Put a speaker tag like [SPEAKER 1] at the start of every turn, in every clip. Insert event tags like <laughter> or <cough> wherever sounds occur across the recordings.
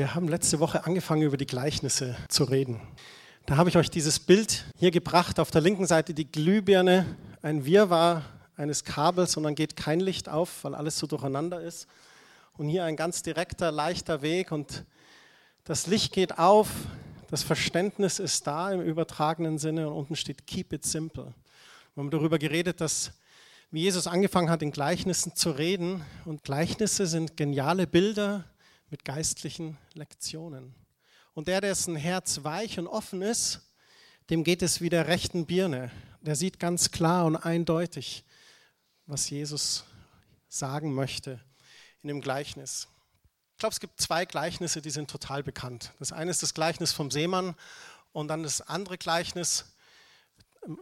[SPEAKER 1] Wir haben letzte Woche angefangen, über die Gleichnisse zu reden. Da habe ich euch dieses Bild hier gebracht. Auf der linken Seite die Glühbirne, ein Wirrwarr eines Kabels und dann geht kein Licht auf, weil alles so durcheinander ist. Und hier ein ganz direkter, leichter Weg und das Licht geht auf, das Verständnis ist da im übertragenen Sinne und unten steht Keep it simple. Wir haben darüber geredet, dass wie Jesus angefangen hat, in Gleichnissen zu reden. Und Gleichnisse sind geniale Bilder mit geistlichen Lektionen. Und der, dessen Herz weich und offen ist, dem geht es wie der rechten Birne. Der sieht ganz klar und eindeutig, was Jesus sagen möchte in dem Gleichnis. Ich glaube, es gibt zwei Gleichnisse, die sind total bekannt. Das eine ist das Gleichnis vom Seemann und dann das andere Gleichnis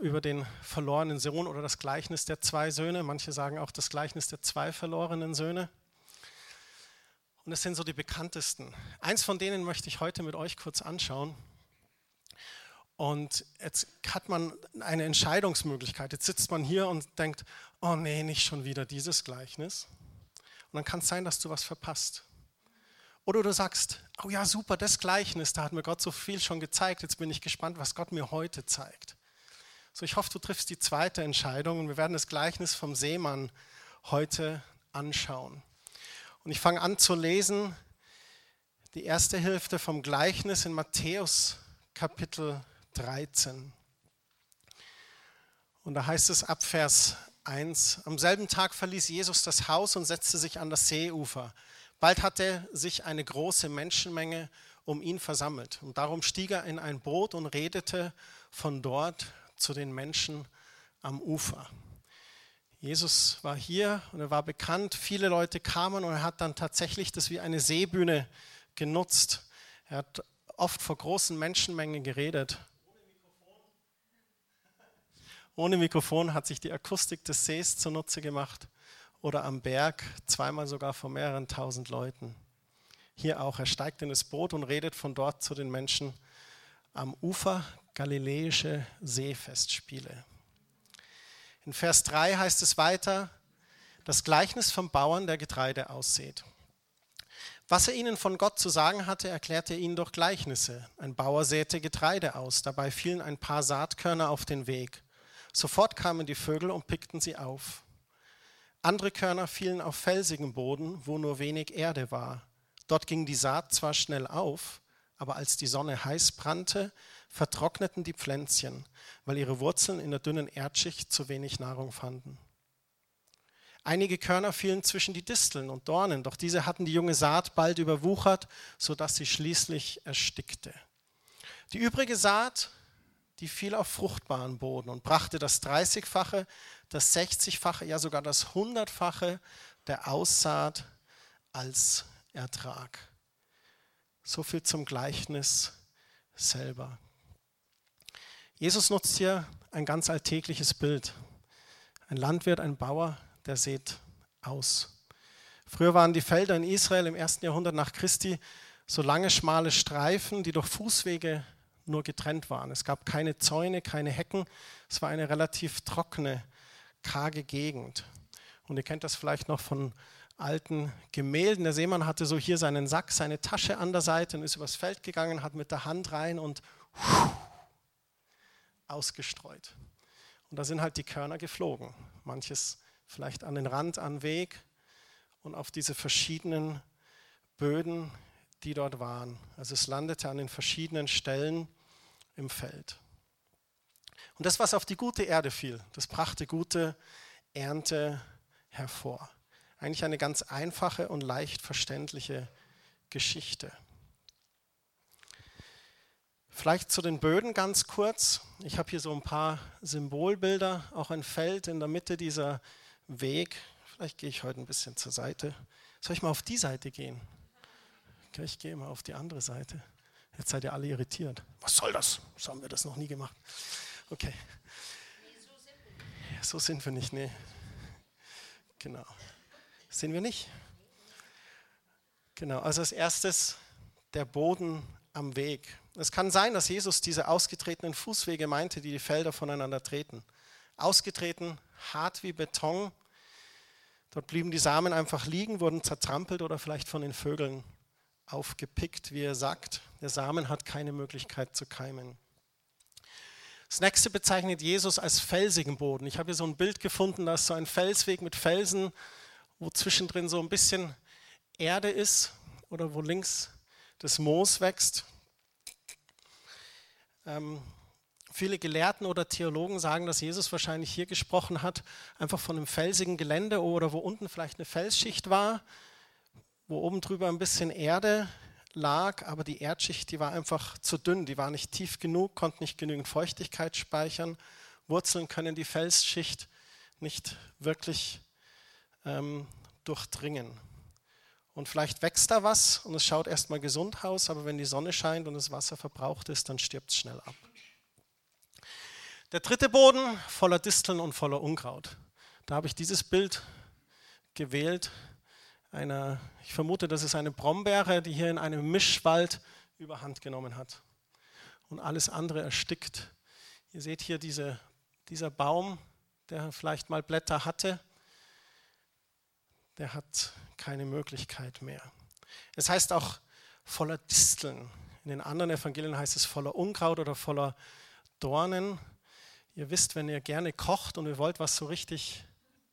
[SPEAKER 1] über den verlorenen Sohn oder das Gleichnis der zwei Söhne. Manche sagen auch das Gleichnis der zwei verlorenen Söhne. Und das sind so die bekanntesten. Eins von denen möchte ich heute mit euch kurz anschauen. Und jetzt hat man eine Entscheidungsmöglichkeit. Jetzt sitzt man hier und denkt, oh nee, nicht schon wieder dieses Gleichnis. Und dann kann es sein, dass du was verpasst. Oder du sagst, oh ja, super, das Gleichnis, da hat mir Gott so viel schon gezeigt. Jetzt bin ich gespannt, was Gott mir heute zeigt. So, ich hoffe, du triffst die zweite Entscheidung und wir werden das Gleichnis vom Seemann heute anschauen. Und ich fange an zu lesen die erste Hälfte vom Gleichnis in Matthäus Kapitel 13. Und da heißt es ab Vers 1, am selben Tag verließ Jesus das Haus und setzte sich an das Seeufer. Bald hatte sich eine große Menschenmenge um ihn versammelt. Und darum stieg er in ein Boot und redete von dort zu den Menschen am Ufer. Jesus war hier und er war bekannt. Viele Leute kamen und er hat dann tatsächlich das wie eine Seebühne genutzt. Er hat oft vor großen Menschenmengen geredet. Ohne Mikrofon hat sich die Akustik des Sees zunutze gemacht oder am Berg, zweimal sogar vor mehreren tausend Leuten. Hier auch, er steigt in das Boot und redet von dort zu den Menschen am Ufer, Galiläische Seefestspiele. In Vers 3 heißt es weiter, das Gleichnis vom Bauern, der Getreide aussät. Was er ihnen von Gott zu sagen hatte, erklärte er ihnen durch Gleichnisse. Ein Bauer säte Getreide aus, dabei fielen ein paar Saatkörner auf den Weg. Sofort kamen die Vögel und pickten sie auf. Andere Körner fielen auf felsigem Boden, wo nur wenig Erde war. Dort ging die Saat zwar schnell auf, aber als die Sonne heiß brannte, vertrockneten die Pflänzchen, weil ihre Wurzeln in der dünnen Erdschicht zu wenig Nahrung fanden. Einige Körner fielen zwischen die Disteln und Dornen, doch diese hatten die junge Saat bald überwuchert, sodass sie schließlich erstickte. Die übrige Saat, die fiel auf fruchtbaren Boden und brachte das 30-fache, das 60-fache, ja sogar das 100-fache der Aussaat als Ertrag. So viel zum Gleichnis selber. Jesus nutzt hier ein ganz alltägliches Bild. Ein Landwirt, ein Bauer, der sät aus. Früher waren die Felder in Israel im ersten Jahrhundert nach Christi so lange schmale Streifen, die durch Fußwege nur getrennt waren. Es gab keine Zäune, keine Hecken. Es war eine relativ trockene, karge Gegend. Und ihr kennt das vielleicht noch von alten Gemälden. Der Seemann hatte so hier seinen Sack, seine Tasche an der Seite und ist übers Feld gegangen, hat mit der Hand rein und ausgestreut. Und da sind halt die Körner geflogen. Manches vielleicht an den Rand, an den Weg und auf diese verschiedenen Böden, die dort waren. Also es landete an den verschiedenen Stellen im Feld. Und das, was auf die gute Erde fiel, das brachte gute Ernte hervor. Eigentlich eine ganz einfache und leicht verständliche Geschichte. Vielleicht zu den Böden ganz kurz. Ich habe hier so ein paar Symbolbilder, auch ein Feld in der Mitte dieser Weg. Vielleicht gehe ich heute ein bisschen zur Seite. Soll ich mal auf die Seite gehen? Okay, ich gehe mal auf die andere Seite. Jetzt seid ihr alle irritiert. Was soll das? So haben wir das noch nie gemacht. Okay. So sind wir nicht, nee. Genau. Sind wir nicht? Genau, also als erstes der Boden am Weg. Es kann sein, dass Jesus diese ausgetretenen Fußwege meinte, die die Felder voneinander treten. Ausgetreten, hart wie Beton. Dort blieben die Samen einfach liegen, wurden zertrampelt oder vielleicht von den Vögeln aufgepickt, wie er sagt. Der Samen hat keine Möglichkeit zu keimen. Das nächste bezeichnet Jesus als felsigen Boden. Ich habe hier so ein Bild gefunden, da ist so ein Felsweg mit Felsen, wo zwischendrin so ein bisschen Erde ist oder wo links das Moos wächst. Ähm, viele Gelehrten oder Theologen sagen, dass Jesus wahrscheinlich hier gesprochen hat, einfach von einem felsigen Gelände oder wo unten vielleicht eine Felsschicht war, wo oben drüber ein bisschen Erde lag, aber die Erdschicht, die war einfach zu dünn, die war nicht tief genug, konnte nicht genügend Feuchtigkeit speichern. Wurzeln können die Felsschicht nicht wirklich ähm, durchdringen. Und vielleicht wächst da was und es schaut erstmal gesund aus, aber wenn die Sonne scheint und das Wasser verbraucht ist, dann stirbt es schnell ab. Der dritte Boden voller Disteln und voller Unkraut. Da habe ich dieses Bild gewählt, einer, ich vermute, das ist eine Brombeere, die hier in einem Mischwald überhand genommen hat und alles andere erstickt. Ihr seht hier diese, dieser Baum, der vielleicht mal Blätter hatte, der hat keine Möglichkeit mehr. Es heißt auch voller Disteln. In den anderen Evangelien heißt es voller Unkraut oder voller Dornen. Ihr wisst, wenn ihr gerne kocht und ihr wollt was so richtig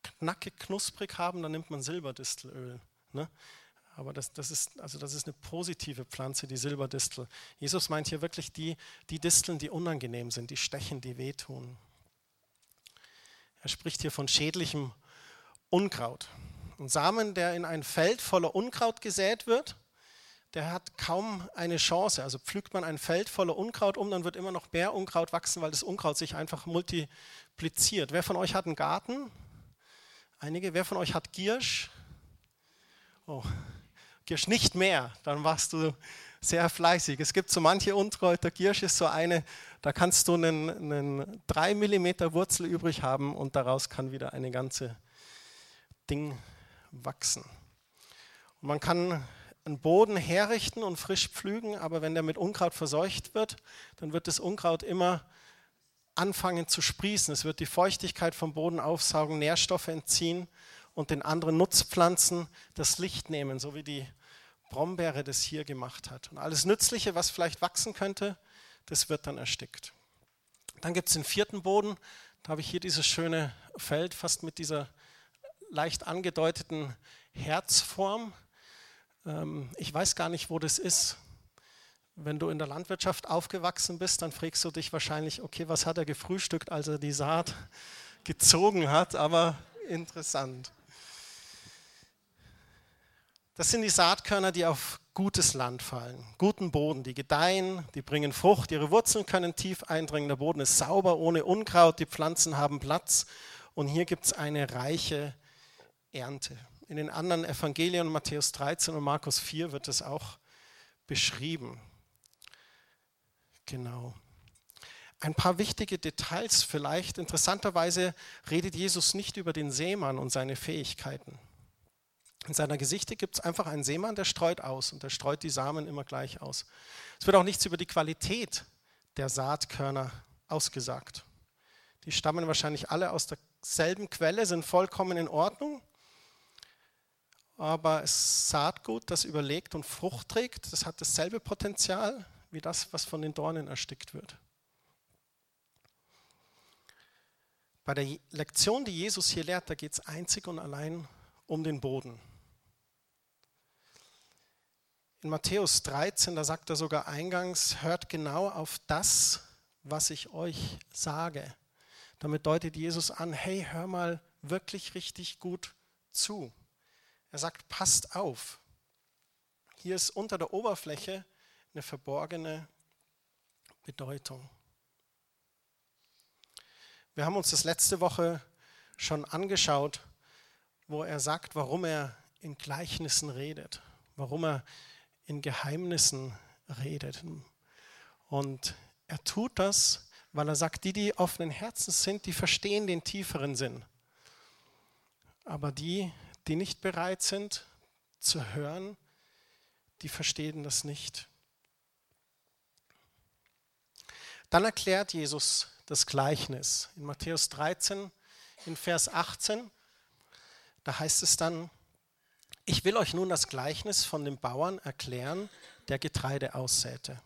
[SPEAKER 1] knackig, knusprig haben, dann nimmt man Silberdistelöl. Ne? Aber das, das, ist, also das ist eine positive Pflanze, die Silberdistel. Jesus meint hier wirklich die, die Disteln, die unangenehm sind, die stechen, die wehtun. Er spricht hier von schädlichem Unkraut. Ein Samen, der in ein Feld voller Unkraut gesät wird, der hat kaum eine Chance. Also pflügt man ein Feld voller Unkraut um, dann wird immer noch mehr Unkraut wachsen, weil das Unkraut sich einfach multipliziert. Wer von euch hat einen Garten? Einige. Wer von euch hat Giersch? Oh, Giersch nicht mehr, dann warst du sehr fleißig. Es gibt so manche Unkräuter, Giersch ist so eine, da kannst du einen, einen 3 mm Wurzel übrig haben und daraus kann wieder eine ganze Ding wachsen. Und man kann einen Boden herrichten und frisch pflügen, aber wenn der mit Unkraut verseucht wird, dann wird das Unkraut immer anfangen zu sprießen. Es wird die Feuchtigkeit vom Boden aufsaugen, Nährstoffe entziehen und den anderen Nutzpflanzen das Licht nehmen, so wie die Brombeere das hier gemacht hat. Und alles Nützliche, was vielleicht wachsen könnte, das wird dann erstickt. Dann gibt es den vierten Boden. Da habe ich hier dieses schöne Feld, fast mit dieser leicht angedeuteten Herzform. Ähm, ich weiß gar nicht, wo das ist. Wenn du in der Landwirtschaft aufgewachsen bist, dann fragst du dich wahrscheinlich, okay, was hat er gefrühstückt, als er die Saat <laughs> gezogen hat, aber interessant. Das sind die Saatkörner, die auf gutes Land fallen, guten Boden, die gedeihen, die bringen Frucht, ihre Wurzeln können tief eindringen, der Boden ist sauber, ohne Unkraut, die Pflanzen haben Platz und hier gibt es eine reiche Ernte. In den anderen Evangelien, Matthäus 13 und Markus 4, wird es auch beschrieben. Genau. Ein paar wichtige Details vielleicht. Interessanterweise redet Jesus nicht über den Seemann und seine Fähigkeiten. In seiner Gesichte gibt es einfach einen Seemann, der streut aus und der streut die Samen immer gleich aus. Es wird auch nichts über die Qualität der Saatkörner ausgesagt. Die stammen wahrscheinlich alle aus derselben Quelle, sind vollkommen in Ordnung. Aber es Saatgut, das überlegt und Frucht trägt, das hat dasselbe Potenzial wie das, was von den Dornen erstickt wird. Bei der Lektion, die Jesus hier lehrt, da geht es einzig und allein um den Boden. In Matthäus 13, da sagt er sogar eingangs, hört genau auf das, was ich euch sage. Damit deutet Jesus an, hey, hör mal wirklich richtig gut zu. Er sagt, passt auf. Hier ist unter der Oberfläche eine verborgene Bedeutung. Wir haben uns das letzte Woche schon angeschaut, wo er sagt, warum er in Gleichnissen redet, warum er in Geheimnissen redet. Und er tut das, weil er sagt, die, die offenen Herzens sind, die verstehen den tieferen Sinn. Aber die, die nicht bereit sind zu hören, die verstehen das nicht. Dann erklärt Jesus das Gleichnis in Matthäus 13, in Vers 18. Da heißt es dann, Ich will euch nun das Gleichnis von dem Bauern erklären, der Getreide aussäte.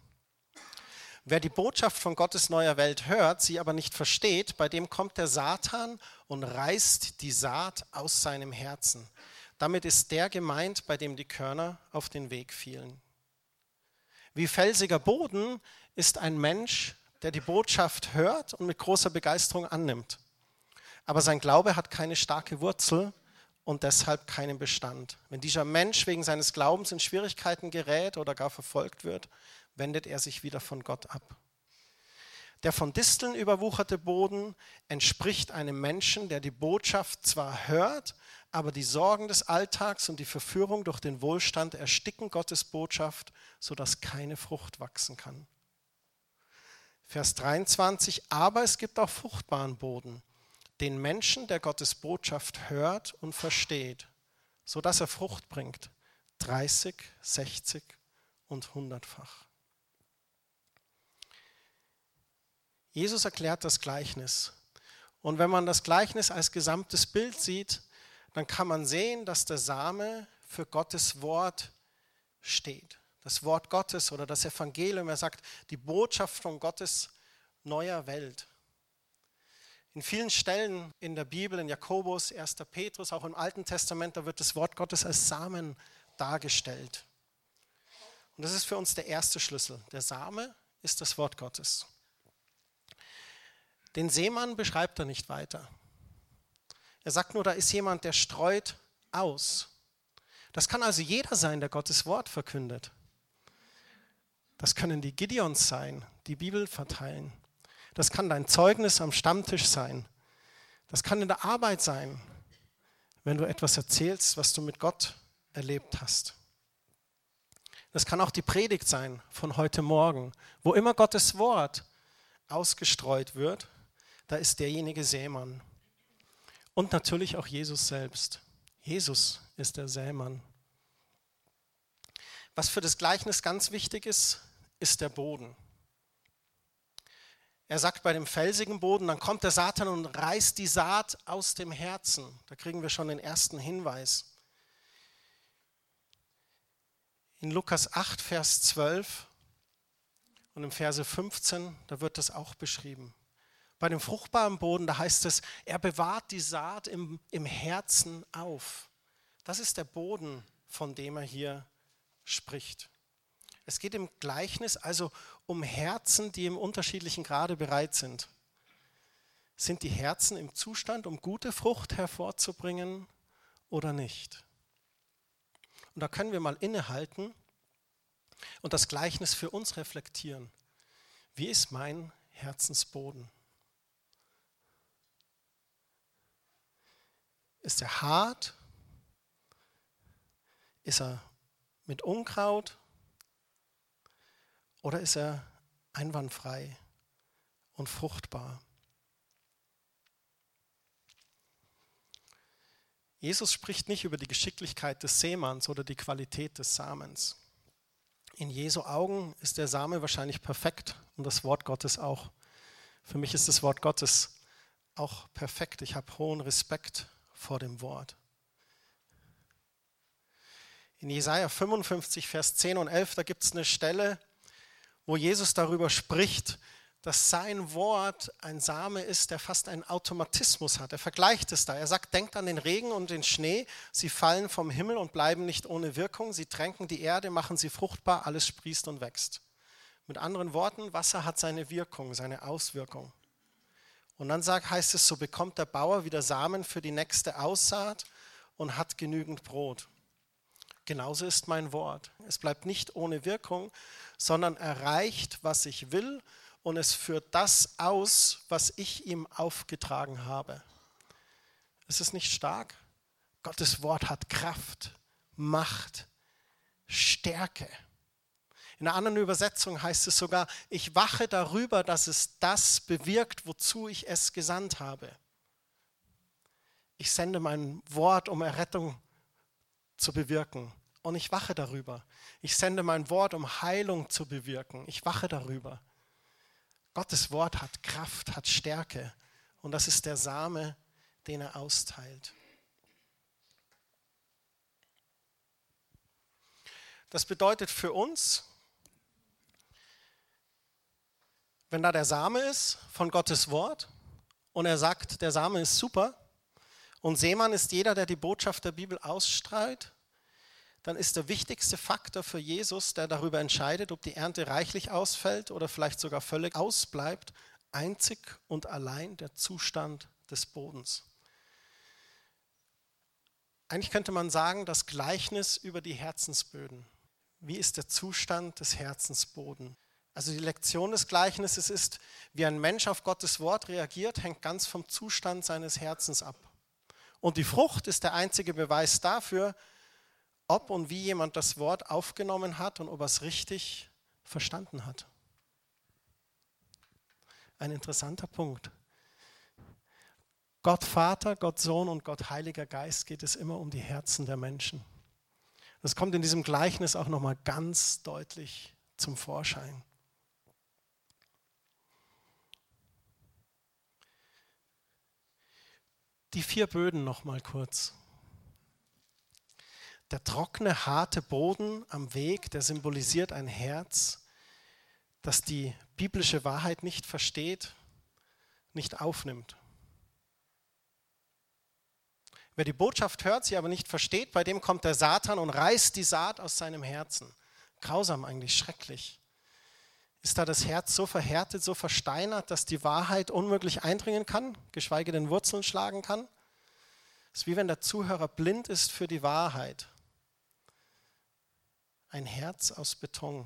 [SPEAKER 1] Wer die Botschaft von Gottes neuer Welt hört, sie aber nicht versteht, bei dem kommt der Satan und reißt die Saat aus seinem Herzen. Damit ist der gemeint, bei dem die Körner auf den Weg fielen. Wie felsiger Boden ist ein Mensch, der die Botschaft hört und mit großer Begeisterung annimmt. Aber sein Glaube hat keine starke Wurzel und deshalb keinen Bestand. Wenn dieser Mensch wegen seines Glaubens in Schwierigkeiten gerät oder gar verfolgt wird, wendet er sich wieder von Gott ab. Der von Disteln überwucherte Boden entspricht einem Menschen, der die Botschaft zwar hört, aber die Sorgen des Alltags und die Verführung durch den Wohlstand ersticken Gottes Botschaft, sodass keine Frucht wachsen kann. Vers 23, aber es gibt auch fruchtbaren Boden, den Menschen, der Gottes Botschaft hört und versteht, sodass er Frucht bringt, 30, 60 und 100-fach. Jesus erklärt das Gleichnis. Und wenn man das Gleichnis als gesamtes Bild sieht, dann kann man sehen, dass der Same für Gottes Wort steht. Das Wort Gottes oder das Evangelium, er sagt, die Botschaft von Gottes neuer Welt. In vielen Stellen in der Bibel, in Jakobus, 1. Petrus, auch im Alten Testament, da wird das Wort Gottes als Samen dargestellt. Und das ist für uns der erste Schlüssel. Der Same ist das Wort Gottes. Den Seemann beschreibt er nicht weiter. Er sagt nur, da ist jemand, der streut aus. Das kann also jeder sein, der Gottes Wort verkündet. Das können die Gideons sein, die Bibel verteilen. Das kann dein Zeugnis am Stammtisch sein. Das kann in der Arbeit sein, wenn du etwas erzählst, was du mit Gott erlebt hast. Das kann auch die Predigt sein von heute Morgen, wo immer Gottes Wort ausgestreut wird, da ist derjenige Sämann. Und natürlich auch Jesus selbst. Jesus ist der Sämann. Was für das Gleichnis ganz wichtig ist, ist der Boden. Er sagt bei dem felsigen Boden, dann kommt der Satan und reißt die Saat aus dem Herzen. Da kriegen wir schon den ersten Hinweis. In Lukas 8, Vers 12 und im Verse 15, da wird das auch beschrieben. Bei dem fruchtbaren Boden, da heißt es, er bewahrt die Saat im, im Herzen auf. Das ist der Boden, von dem er hier spricht. Es geht im Gleichnis also um Herzen, die im unterschiedlichen Grade bereit sind. Sind die Herzen im Zustand, um gute Frucht hervorzubringen oder nicht? Und da können wir mal innehalten und das Gleichnis für uns reflektieren. Wie ist mein Herzensboden? Ist er hart? Ist er mit Unkraut? Oder ist er einwandfrei und fruchtbar? Jesus spricht nicht über die Geschicklichkeit des Seemanns oder die Qualität des Samens. In Jesu Augen ist der Same wahrscheinlich perfekt und das Wort Gottes auch. Für mich ist das Wort Gottes auch perfekt. Ich habe hohen Respekt vor dem Wort. In Jesaja 55, Vers 10 und 11, da gibt es eine Stelle, wo Jesus darüber spricht, dass sein Wort ein Same ist, der fast einen Automatismus hat. Er vergleicht es da. Er sagt, denkt an den Regen und den Schnee. Sie fallen vom Himmel und bleiben nicht ohne Wirkung. Sie tränken die Erde, machen sie fruchtbar, alles sprießt und wächst. Mit anderen Worten, Wasser hat seine Wirkung, seine Auswirkung. Und dann sagt, heißt es, so bekommt der Bauer wieder Samen für die nächste Aussaat und hat genügend Brot. Genauso ist mein Wort. Es bleibt nicht ohne Wirkung, sondern erreicht, was ich will und es führt das aus, was ich ihm aufgetragen habe. Ist es nicht stark? Gottes Wort hat Kraft, Macht, Stärke. In einer anderen Übersetzung heißt es sogar, ich wache darüber, dass es das bewirkt, wozu ich es gesandt habe. Ich sende mein Wort, um Errettung zu bewirken. Und ich wache darüber. Ich sende mein Wort, um Heilung zu bewirken. Ich wache darüber. Gottes Wort hat Kraft, hat Stärke. Und das ist der Same, den er austeilt. Das bedeutet für uns, wenn da der Same ist von Gottes Wort und er sagt, der Same ist super und Seemann ist jeder, der die Botschaft der Bibel ausstrahlt, dann ist der wichtigste Faktor für Jesus, der darüber entscheidet, ob die Ernte reichlich ausfällt oder vielleicht sogar völlig ausbleibt, einzig und allein der Zustand des Bodens. Eigentlich könnte man sagen, das Gleichnis über die Herzensböden. Wie ist der Zustand des Herzensboden? Also die Lektion des Gleichnisses ist, wie ein Mensch auf Gottes Wort reagiert, hängt ganz vom Zustand seines Herzens ab. Und die Frucht ist der einzige Beweis dafür, ob und wie jemand das Wort aufgenommen hat und ob er es richtig verstanden hat. Ein interessanter Punkt. Gott Vater, Gott Sohn und Gott Heiliger Geist geht es immer um die Herzen der Menschen. Das kommt in diesem Gleichnis auch nochmal ganz deutlich zum Vorschein. Die vier Böden nochmal kurz. Der trockene, harte Boden am Weg, der symbolisiert ein Herz, das die biblische Wahrheit nicht versteht, nicht aufnimmt. Wer die Botschaft hört, sie aber nicht versteht, bei dem kommt der Satan und reißt die Saat aus seinem Herzen. Grausam eigentlich, schrecklich. Ist da das Herz so verhärtet, so versteinert, dass die Wahrheit unmöglich eindringen kann, geschweige denn Wurzeln schlagen kann? Es ist wie wenn der Zuhörer blind ist für die Wahrheit. Ein Herz aus Beton.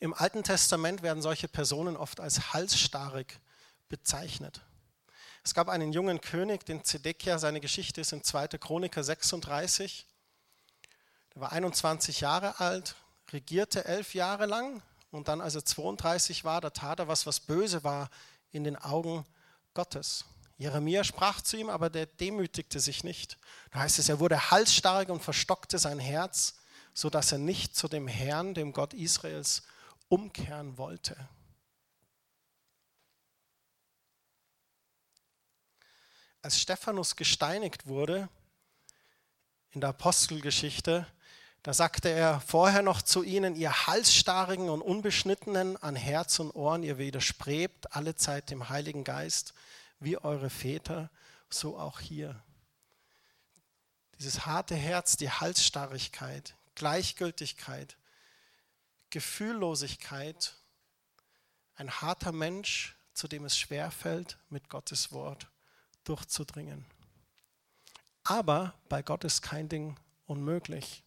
[SPEAKER 1] Im Alten Testament werden solche Personen oft als halsstarrig bezeichnet. Es gab einen jungen König, den Zedekia, seine Geschichte ist in 2. Chroniker 36. Der war 21 Jahre alt, regierte elf Jahre lang und dann, als er 32 war, da tat er was, was böse war in den Augen Gottes. Jeremia sprach zu ihm, aber der demütigte sich nicht. Da heißt es, er wurde halsstarrig und verstockte sein Herz, sodass er nicht zu dem Herrn, dem Gott Israels, umkehren wollte. als Stephanus gesteinigt wurde, in der Apostelgeschichte, da sagte er vorher noch zu ihnen, ihr halsstarrigen und unbeschnittenen an Herz und Ohren, ihr widerstrebt alle Zeit dem Heiligen Geist, wie eure Väter, so auch hier. Dieses harte Herz, die Halsstarrigkeit, Gleichgültigkeit, Gefühllosigkeit, ein harter Mensch, zu dem es schwerfällt, mit Gottes Wort durchzudringen. Aber bei Gott ist kein Ding unmöglich.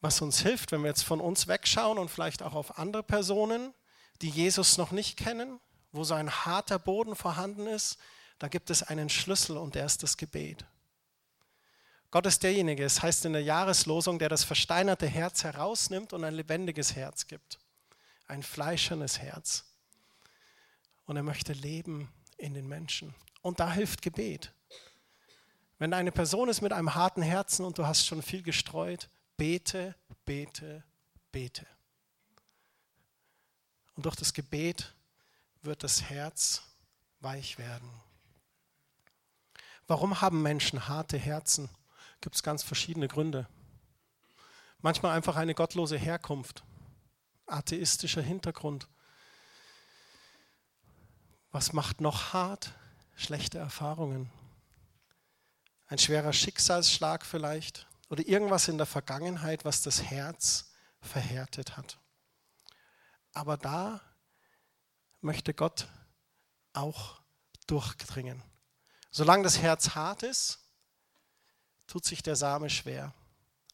[SPEAKER 1] Was uns hilft, wenn wir jetzt von uns wegschauen und vielleicht auch auf andere Personen, die Jesus noch nicht kennen, wo so ein harter Boden vorhanden ist, da gibt es einen Schlüssel und der ist das Gebet. Gott ist derjenige, es heißt in der Jahreslosung, der das versteinerte Herz herausnimmt und ein lebendiges Herz gibt. Ein fleischernes Herz. Und er möchte leben in den Menschen. Und da hilft Gebet. Wenn eine Person ist mit einem harten Herzen und du hast schon viel gestreut, bete, bete, bete. Und durch das Gebet wird das Herz weich werden. Warum haben Menschen harte Herzen? Gibt es ganz verschiedene Gründe. Manchmal einfach eine gottlose Herkunft, atheistischer Hintergrund, was macht noch hart? Schlechte Erfahrungen. Ein schwerer Schicksalsschlag vielleicht oder irgendwas in der Vergangenheit, was das Herz verhärtet hat. Aber da möchte Gott auch durchdringen. Solange das Herz hart ist, tut sich der Same schwer.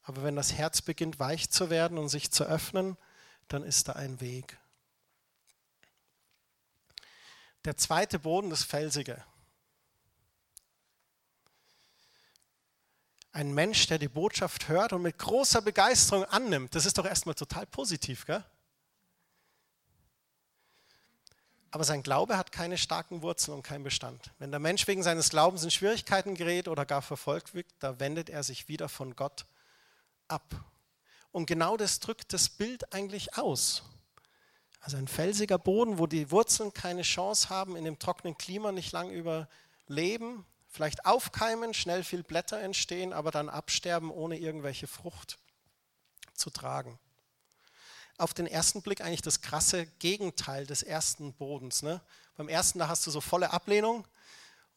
[SPEAKER 1] Aber wenn das Herz beginnt weich zu werden und sich zu öffnen, dann ist da ein Weg. Der zweite Boden, das Felsige. Ein Mensch, der die Botschaft hört und mit großer Begeisterung annimmt, das ist doch erstmal total positiv, gell? Aber sein Glaube hat keine starken Wurzeln und keinen Bestand. Wenn der Mensch wegen seines Glaubens in Schwierigkeiten gerät oder gar verfolgt wird, da wendet er sich wieder von Gott ab. Und genau das drückt das Bild eigentlich aus. Also ein felsiger Boden, wo die Wurzeln keine Chance haben, in dem trockenen Klima nicht lang überleben, vielleicht aufkeimen, schnell viel Blätter entstehen, aber dann absterben, ohne irgendwelche Frucht zu tragen. Auf den ersten Blick eigentlich das krasse Gegenteil des ersten Bodens. Ne? Beim ersten, da hast du so volle Ablehnung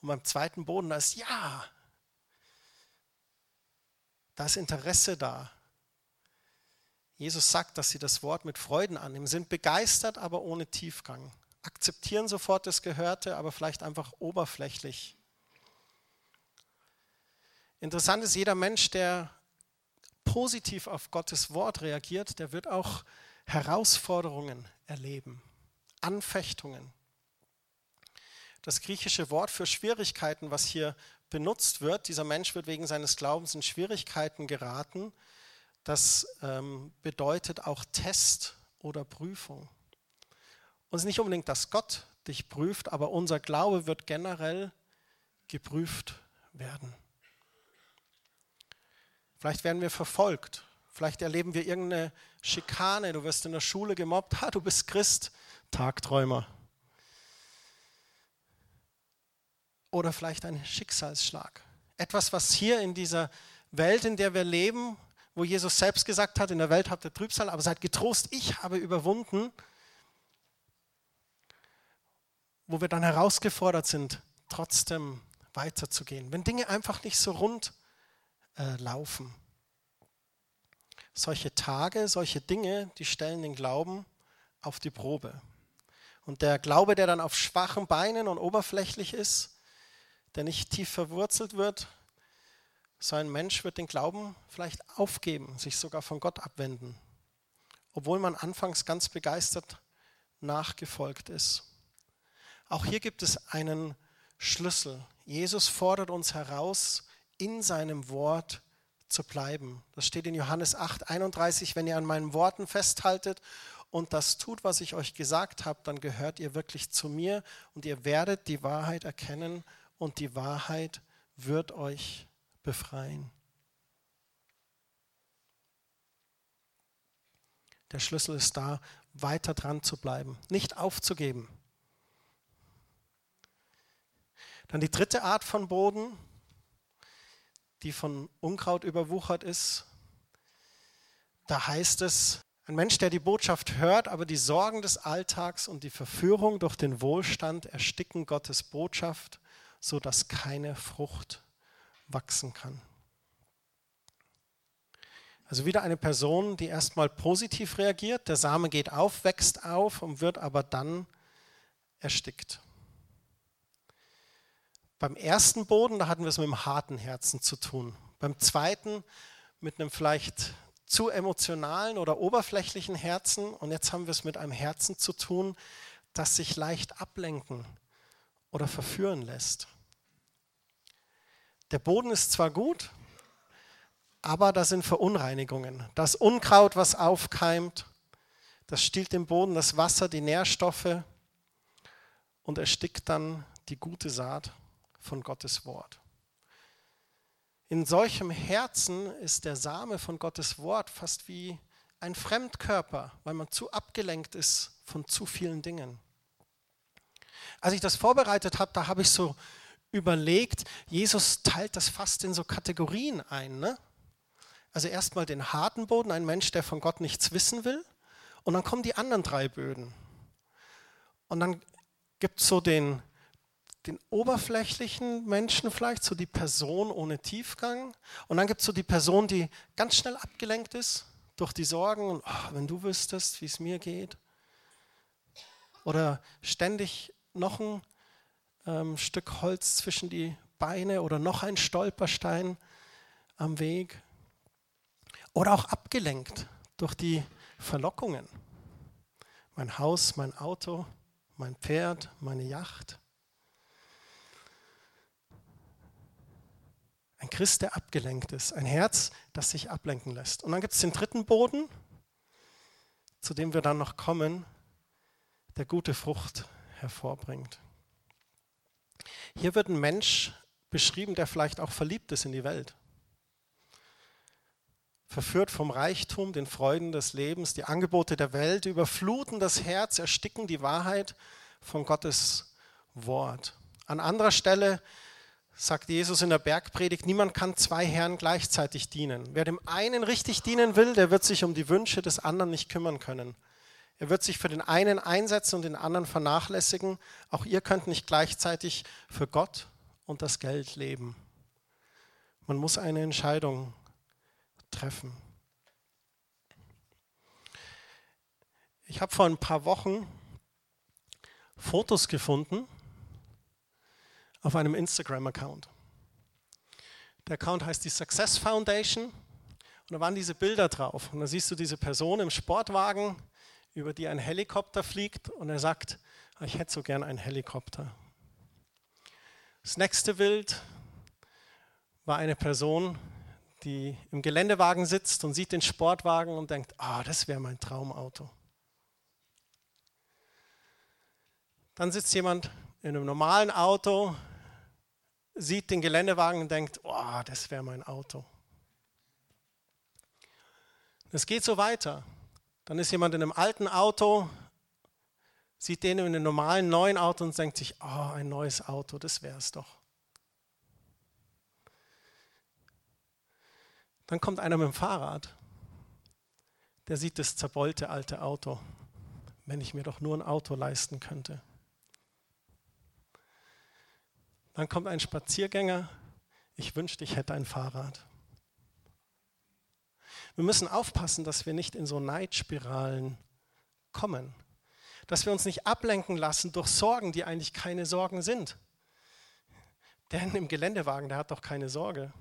[SPEAKER 1] und beim zweiten Boden, da ist ja, da ist Interesse da. Jesus sagt, dass sie das Wort mit Freuden annehmen, sind begeistert, aber ohne Tiefgang. Akzeptieren sofort das Gehörte, aber vielleicht einfach oberflächlich. Interessant ist, jeder Mensch, der positiv auf Gottes Wort reagiert, der wird auch Herausforderungen erleben, Anfechtungen. Das griechische Wort für Schwierigkeiten, was hier benutzt wird, dieser Mensch wird wegen seines Glaubens in Schwierigkeiten geraten, das ähm, bedeutet auch Test oder Prüfung. Und es ist nicht unbedingt, dass Gott dich prüft, aber unser Glaube wird generell geprüft werden. Vielleicht werden wir verfolgt. Vielleicht erleben wir irgendeine Schikane. Du wirst in der Schule gemobbt. Ha, du bist Christ. Tagträumer. Oder vielleicht ein Schicksalsschlag. Etwas, was hier in dieser Welt, in der wir leben, wo Jesus selbst gesagt hat, in der Welt habt ihr Trübsal, aber seid getrost, ich habe überwunden, wo wir dann herausgefordert sind, trotzdem weiterzugehen. Wenn Dinge einfach nicht so rund äh, laufen. Solche Tage, solche Dinge, die stellen den Glauben auf die Probe. Und der Glaube, der dann auf schwachen Beinen und oberflächlich ist, der nicht tief verwurzelt wird, so ein Mensch wird den Glauben vielleicht aufgeben, sich sogar von Gott abwenden, obwohl man anfangs ganz begeistert nachgefolgt ist. Auch hier gibt es einen Schlüssel. Jesus fordert uns heraus, in seinem Wort zu bleiben. Das steht in Johannes 8, 31, wenn ihr an meinen Worten festhaltet und das tut, was ich euch gesagt habe, dann gehört ihr wirklich zu mir und ihr werdet die Wahrheit erkennen und die Wahrheit wird euch befreien. Der Schlüssel ist da, weiter dran zu bleiben, nicht aufzugeben. Dann die dritte Art von Boden, die von Unkraut überwuchert ist. Da heißt es, ein Mensch, der die Botschaft hört, aber die Sorgen des Alltags und die Verführung durch den Wohlstand ersticken Gottes Botschaft, sodass keine Frucht wachsen kann. Also wieder eine Person, die erstmal positiv reagiert, der Same geht auf, wächst auf und wird aber dann erstickt. Beim ersten Boden, da hatten wir es mit einem harten Herzen zu tun. Beim zweiten mit einem vielleicht zu emotionalen oder oberflächlichen Herzen. Und jetzt haben wir es mit einem Herzen zu tun, das sich leicht ablenken oder verführen lässt. Der Boden ist zwar gut, aber da sind Verunreinigungen. Das Unkraut, was aufkeimt, das stiehlt dem Boden das Wasser, die Nährstoffe und erstickt dann die gute Saat von Gottes Wort. In solchem Herzen ist der Same von Gottes Wort fast wie ein Fremdkörper, weil man zu abgelenkt ist von zu vielen Dingen. Als ich das vorbereitet habe, da habe ich so überlegt, Jesus teilt das fast in so Kategorien ein. Ne? Also erstmal den harten Boden, ein Mensch, der von Gott nichts wissen will. Und dann kommen die anderen drei Böden. Und dann gibt es so den, den oberflächlichen Menschen vielleicht, so die Person ohne Tiefgang. Und dann gibt es so die Person, die ganz schnell abgelenkt ist durch die Sorgen. Und oh, wenn du wüsstest, wie es mir geht. Oder ständig noch ein ähm, Stück Holz zwischen die Beine oder noch ein Stolperstein am Weg. Oder auch abgelenkt durch die Verlockungen. Mein Haus, mein Auto, mein Pferd, meine Yacht. Christ, der abgelenkt ist. Ein Herz, das sich ablenken lässt. Und dann gibt es den dritten Boden, zu dem wir dann noch kommen, der gute Frucht hervorbringt. Hier wird ein Mensch beschrieben, der vielleicht auch verliebt ist in die Welt. Verführt vom Reichtum, den Freuden des Lebens, die Angebote der Welt, überfluten das Herz, ersticken die Wahrheit von Gottes Wort. An anderer Stelle sagt Jesus in der Bergpredigt, niemand kann zwei Herren gleichzeitig dienen. Wer dem einen richtig dienen will, der wird sich um die Wünsche des anderen nicht kümmern können. Er wird sich für den einen einsetzen und den anderen vernachlässigen. Auch ihr könnt nicht gleichzeitig für Gott und das Geld leben. Man muss eine Entscheidung treffen. Ich habe vor ein paar Wochen Fotos gefunden auf einem Instagram-Account. Der Account heißt die Success Foundation und da waren diese Bilder drauf. Und da siehst du diese Person im Sportwagen, über die ein Helikopter fliegt und er sagt, ah, ich hätte so gern einen Helikopter. Das nächste Bild war eine Person, die im Geländewagen sitzt und sieht den Sportwagen und denkt, ah, das wäre mein Traumauto. Dann sitzt jemand in einem normalen Auto, sieht den Geländewagen und denkt, oh, das wäre mein Auto. Es geht so weiter. Dann ist jemand in einem alten Auto, sieht den in einem normalen neuen Auto und denkt sich, oh, ein neues Auto, das wäre es doch. Dann kommt einer mit dem Fahrrad, der sieht das zerbeulte alte Auto. Wenn ich mir doch nur ein Auto leisten könnte. Dann kommt ein Spaziergänger, ich wünschte, ich hätte ein Fahrrad. Wir müssen aufpassen, dass wir nicht in so Neidspiralen kommen, dass wir uns nicht ablenken lassen durch Sorgen, die eigentlich keine Sorgen sind. Denn im Geländewagen, der hat doch keine Sorge.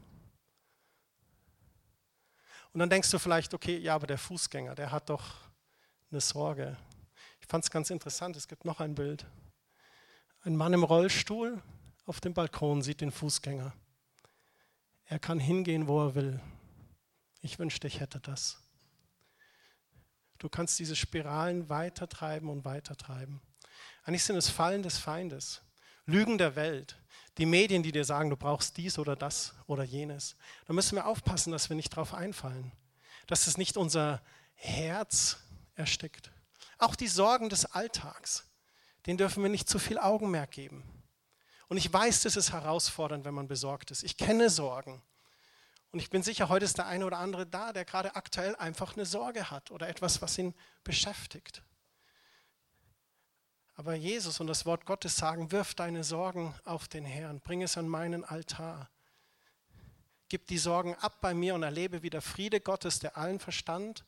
[SPEAKER 1] Und dann denkst du vielleicht, okay, ja, aber der Fußgänger, der hat doch eine Sorge. Ich fand es ganz interessant, es gibt noch ein Bild. Ein Mann im Rollstuhl, auf dem Balkon, sieht den Fußgänger. Er kann hingehen, wo er will. Ich wünschte, ich hätte das. Du kannst diese Spiralen weitertreiben und weitertreiben. Eigentlich sind es Fallen des Feindes, Lügen der Welt, die Medien, die dir sagen, du brauchst dies oder das oder jenes. Da müssen wir aufpassen, dass wir nicht drauf einfallen, dass es nicht unser Herz erstickt. Auch die Sorgen des Alltags, denen dürfen wir nicht zu viel Augenmerk geben. Und ich weiß, das ist herausfordernd, wenn man besorgt ist. Ich kenne Sorgen. Und ich bin sicher, heute ist der eine oder andere da, der gerade aktuell einfach eine Sorge hat oder etwas, was ihn beschäftigt. Aber Jesus und das Wort Gottes sagen, wirf deine Sorgen auf den Herrn, bring es an meinen Altar. Gib die Sorgen ab bei mir und erlebe, wie der Friede Gottes, der allen Verstand,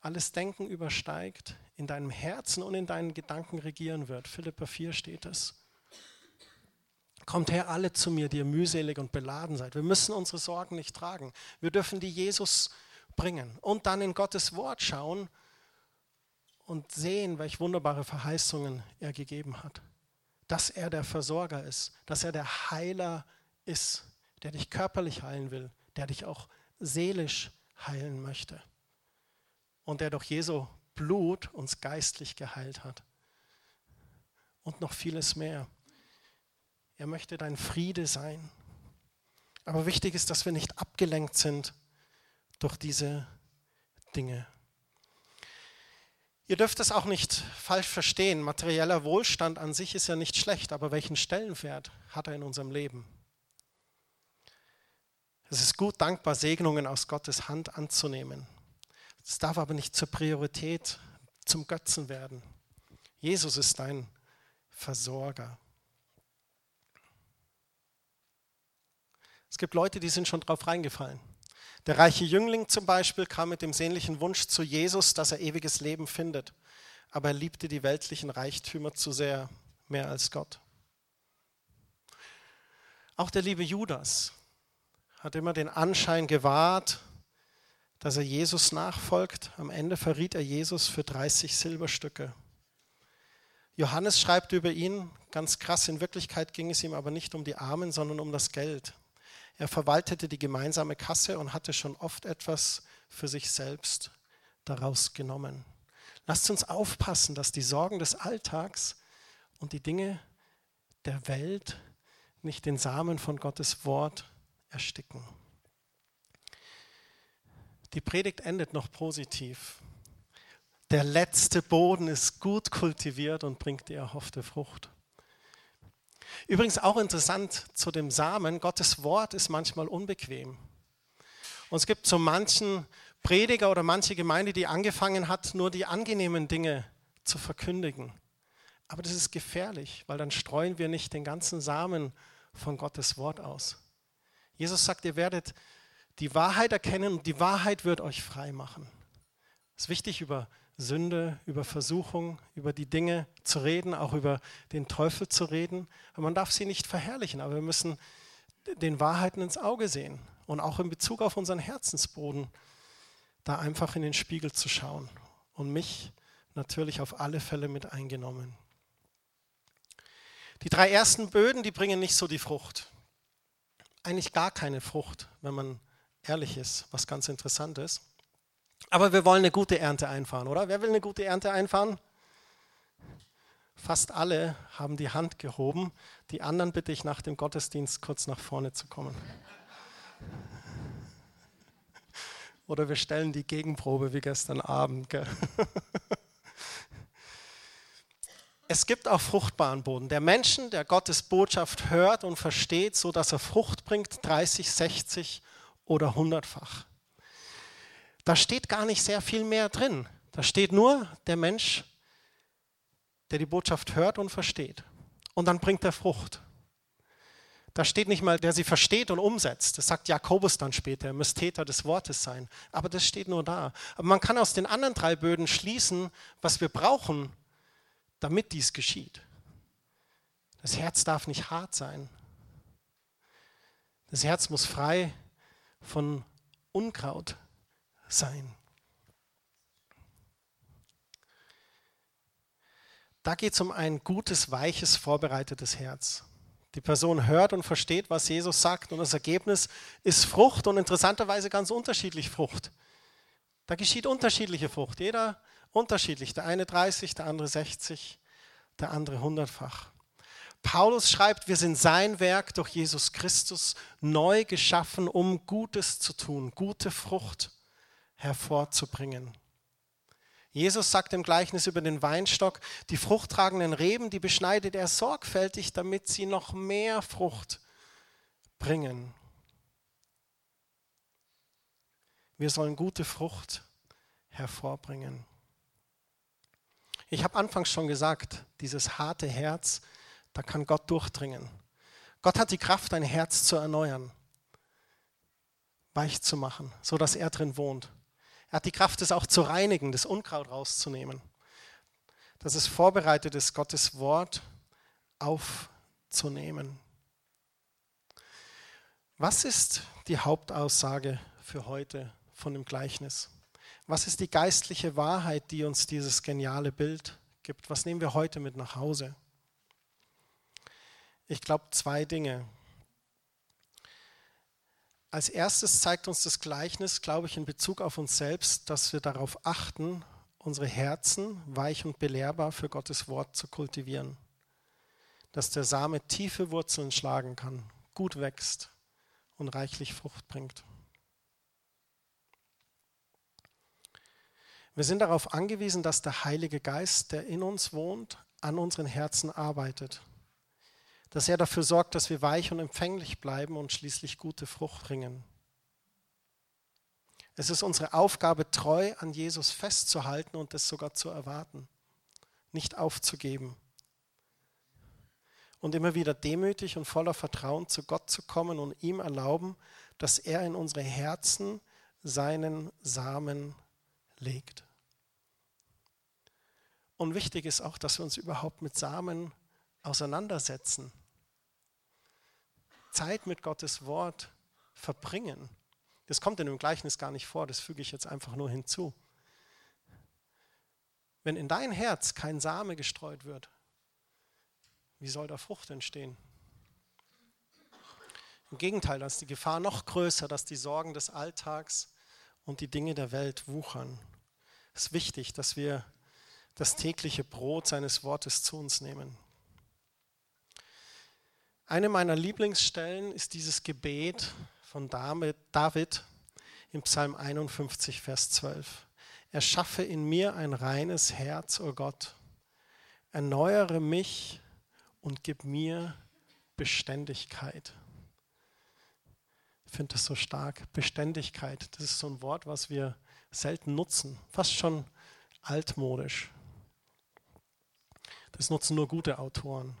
[SPEAKER 1] alles Denken übersteigt, in deinem Herzen und in deinen Gedanken regieren wird. Philippa 4 steht es. Kommt her alle zu mir, die ihr mühselig und beladen seid. Wir müssen unsere Sorgen nicht tragen. Wir dürfen die Jesus bringen und dann in Gottes Wort schauen und sehen, welche wunderbare Verheißungen er gegeben hat. Dass er der Versorger ist, dass er der Heiler ist, der dich körperlich heilen will, der dich auch seelisch heilen möchte. Und der durch Jesu Blut uns geistlich geheilt hat. Und noch vieles mehr. Er möchte dein Friede sein. Aber wichtig ist, dass wir nicht abgelenkt sind durch diese Dinge. Ihr dürft es auch nicht falsch verstehen. Materieller Wohlstand an sich ist ja nicht schlecht, aber welchen Stellenwert hat er in unserem Leben? Es ist gut, dankbar Segnungen aus Gottes Hand anzunehmen. Es darf aber nicht zur Priorität, zum Götzen werden. Jesus ist dein Versorger. Es gibt Leute, die sind schon drauf reingefallen. Der reiche Jüngling zum Beispiel kam mit dem sehnlichen Wunsch zu Jesus, dass er ewiges Leben findet. Aber er liebte die weltlichen Reichtümer zu sehr, mehr als Gott. Auch der liebe Judas hat immer den Anschein gewahrt, dass er Jesus nachfolgt. Am Ende verriet er Jesus für 30 Silberstücke. Johannes schreibt über ihn, ganz krass, in Wirklichkeit ging es ihm aber nicht um die Armen, sondern um das Geld. Er verwaltete die gemeinsame Kasse und hatte schon oft etwas für sich selbst daraus genommen. Lasst uns aufpassen, dass die Sorgen des Alltags und die Dinge der Welt nicht den Samen von Gottes Wort ersticken. Die Predigt endet noch positiv. Der letzte Boden ist gut kultiviert und bringt die erhoffte Frucht. Übrigens auch interessant zu dem Samen, Gottes Wort ist manchmal unbequem. Und es gibt so manchen Prediger oder manche Gemeinde, die angefangen hat, nur die angenehmen Dinge zu verkündigen. Aber das ist gefährlich, weil dann streuen wir nicht den ganzen Samen von Gottes Wort aus. Jesus sagt, ihr werdet die Wahrheit erkennen und die Wahrheit wird euch frei machen. Es ist wichtig, über Sünde, über Versuchung, über die Dinge zu reden, auch über den Teufel zu reden. Aber man darf sie nicht verherrlichen, aber wir müssen den Wahrheiten ins Auge sehen und auch in Bezug auf unseren Herzensboden da einfach in den Spiegel zu schauen und mich natürlich auf alle Fälle mit eingenommen. Die drei ersten Böden, die bringen nicht so die Frucht. Eigentlich gar keine Frucht, wenn man ehrlich ist, was ganz interessant ist. Aber wir wollen eine gute Ernte einfahren, oder? Wer will eine gute Ernte einfahren? Fast alle haben die Hand gehoben. Die anderen bitte ich nach dem Gottesdienst kurz nach vorne zu kommen. Oder wir stellen die Gegenprobe wie gestern Abend. Gell? Es gibt auch fruchtbaren Boden. Der Menschen, der Gottes Botschaft hört und versteht, so dass er Frucht bringt, 30, 60 oder 100-fach. Da steht gar nicht sehr viel mehr drin. Da steht nur der Mensch, der die Botschaft hört und versteht. Und dann bringt er Frucht. Da steht nicht mal, der sie versteht und umsetzt. Das sagt Jakobus dann später, er muss Täter des Wortes sein. Aber das steht nur da. Aber man kann aus den anderen drei Böden schließen, was wir brauchen, damit dies geschieht. Das Herz darf nicht hart sein. Das Herz muss frei von Unkraut sein. Da geht es um ein gutes, weiches, vorbereitetes Herz. Die Person hört und versteht, was Jesus sagt und das Ergebnis ist Frucht und interessanterweise ganz unterschiedlich Frucht. Da geschieht unterschiedliche Frucht, jeder unterschiedlich. Der eine 30, der andere 60, der andere hundertfach. Paulus schreibt, wir sind sein Werk durch Jesus Christus neu geschaffen, um Gutes zu tun, gute Frucht hervorzubringen. Jesus sagt im Gleichnis über den Weinstock, die fruchttragenden Reben, die beschneidet er sorgfältig, damit sie noch mehr Frucht bringen. Wir sollen gute Frucht hervorbringen. Ich habe anfangs schon gesagt, dieses harte Herz, da kann Gott durchdringen. Gott hat die Kraft, ein Herz zu erneuern, weich zu machen, so dass er drin wohnt. Er hat die Kraft, es auch zu reinigen, das Unkraut rauszunehmen. Dass es vorbereitet ist, Gottes Wort aufzunehmen. Was ist die Hauptaussage für heute von dem Gleichnis? Was ist die geistliche Wahrheit, die uns dieses geniale Bild gibt? Was nehmen wir heute mit nach Hause? Ich glaube zwei Dinge. Als erstes zeigt uns das Gleichnis, glaube ich, in Bezug auf uns selbst, dass wir darauf achten, unsere Herzen weich und belehrbar für Gottes Wort zu kultivieren. Dass der Same tiefe Wurzeln schlagen kann, gut wächst und reichlich Frucht bringt. Wir sind darauf angewiesen, dass der Heilige Geist, der in uns wohnt, an unseren Herzen arbeitet dass er dafür sorgt, dass wir weich und empfänglich bleiben und schließlich gute Frucht bringen. Es ist unsere Aufgabe, treu an Jesus festzuhalten und es sogar zu erwarten, nicht aufzugeben. Und immer wieder demütig und voller Vertrauen zu Gott zu kommen und ihm erlauben, dass er in unsere Herzen seinen Samen legt. Und wichtig ist auch, dass wir uns überhaupt mit Samen auseinandersetzen. Zeit mit Gottes Wort verbringen. Das kommt in dem Gleichnis gar nicht vor, das füge ich jetzt einfach nur hinzu. Wenn in dein Herz kein Same gestreut wird, wie soll da Frucht entstehen? Im Gegenteil, da ist die Gefahr noch größer, dass die Sorgen des Alltags und die Dinge der Welt wuchern. Es ist wichtig, dass wir das tägliche Brot seines Wortes zu uns nehmen. Eine meiner Lieblingsstellen ist dieses Gebet von David im Psalm 51, Vers 12. Erschaffe in mir ein reines Herz, o oh Gott. Erneuere mich und gib mir Beständigkeit. Ich finde das so stark. Beständigkeit, das ist so ein Wort, was wir selten nutzen, fast schon altmodisch. Das nutzen nur gute Autoren.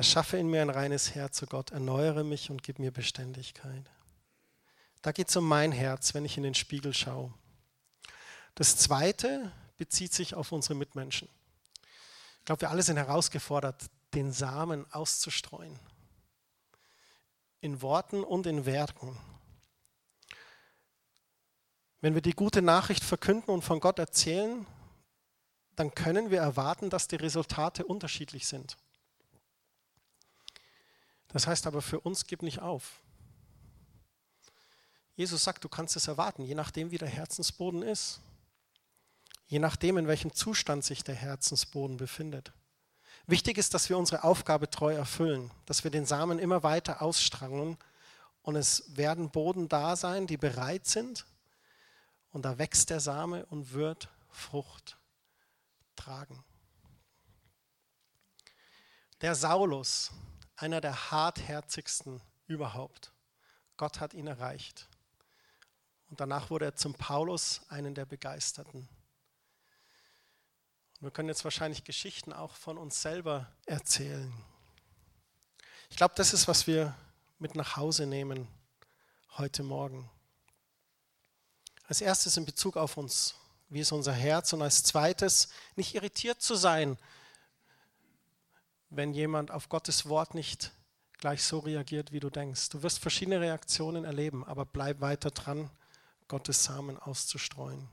[SPEAKER 1] Erschaffe in mir ein reines Herz, o oh Gott, erneuere mich und gib mir Beständigkeit. Da geht es um mein Herz, wenn ich in den Spiegel schaue. Das Zweite bezieht sich auf unsere Mitmenschen. Ich glaube, wir alle sind herausgefordert, den Samen auszustreuen. In Worten und in Werken. Wenn wir die gute Nachricht verkünden und von Gott erzählen, dann können wir erwarten, dass die Resultate unterschiedlich sind. Das heißt aber für uns, gib nicht auf. Jesus sagt, du kannst es erwarten, je nachdem, wie der Herzensboden ist. Je nachdem, in welchem Zustand sich der Herzensboden befindet. Wichtig ist, dass wir unsere Aufgabe treu erfüllen, dass wir den Samen immer weiter ausstrangeln und es werden Boden da sein, die bereit sind und da wächst der Same und wird Frucht tragen. Der Saulus, einer der hartherzigsten überhaupt, Gott hat ihn erreicht. Und danach wurde er zum Paulus, einen der Begeisterten. Und wir können jetzt wahrscheinlich Geschichten auch von uns selber erzählen. Ich glaube, das ist, was wir mit nach Hause nehmen heute Morgen. Als erstes in Bezug auf uns, wie ist unser Herz? Und als zweites, nicht irritiert zu sein, wenn jemand auf Gottes Wort nicht gleich so reagiert, wie du denkst. Du wirst verschiedene Reaktionen erleben, aber bleib weiter dran Gottes Samen auszustreuen.